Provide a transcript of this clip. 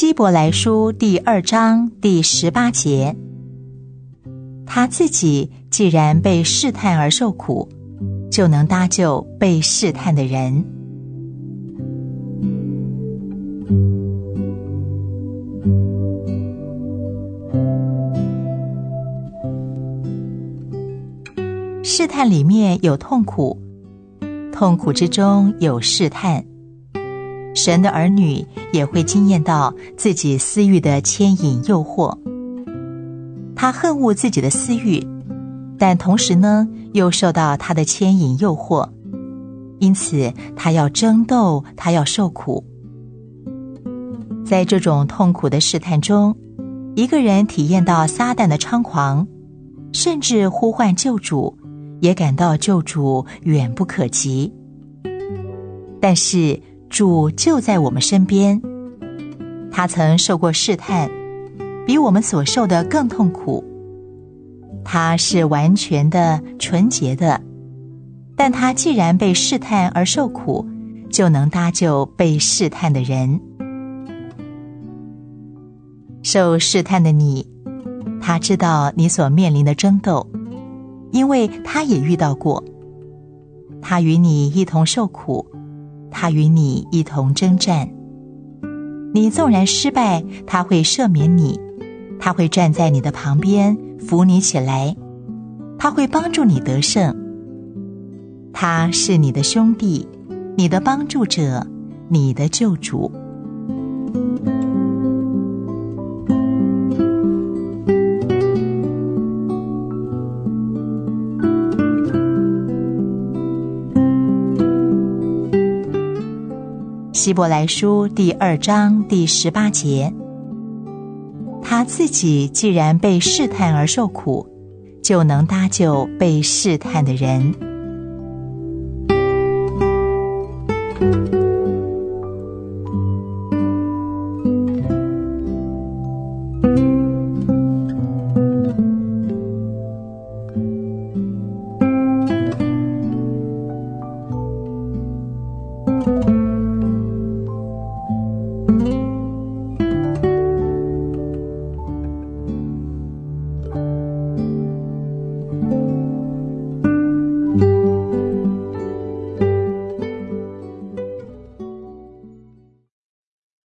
希伯来书第二章第十八节，他自己既然被试探而受苦，就能搭救被试探的人。试探里面有痛苦，痛苦之中有试探。神的儿女也会惊艳到自己私欲的牵引诱惑。他恨恶自己的私欲，但同时呢，又受到他的牵引诱惑，因此他要争斗，他要受苦。在这种痛苦的试探中，一个人体验到撒旦的猖狂，甚至呼唤救主，也感到救主远不可及。但是，主就在我们身边，他曾受过试探，比我们所受的更痛苦。他是完全的、纯洁的，但他既然被试探而受苦，就能搭救被试探的人。受试探的你，他知道你所面临的争斗，因为他也遇到过，他与你一同受苦。他与你一同征战，你纵然失败，他会赦免你，他会站在你的旁边扶你起来，他会帮助你得胜。他是你的兄弟，你的帮助者，你的救主。希伯来书第二章第十八节，他自己既然被试探而受苦，就能搭救被试探的人。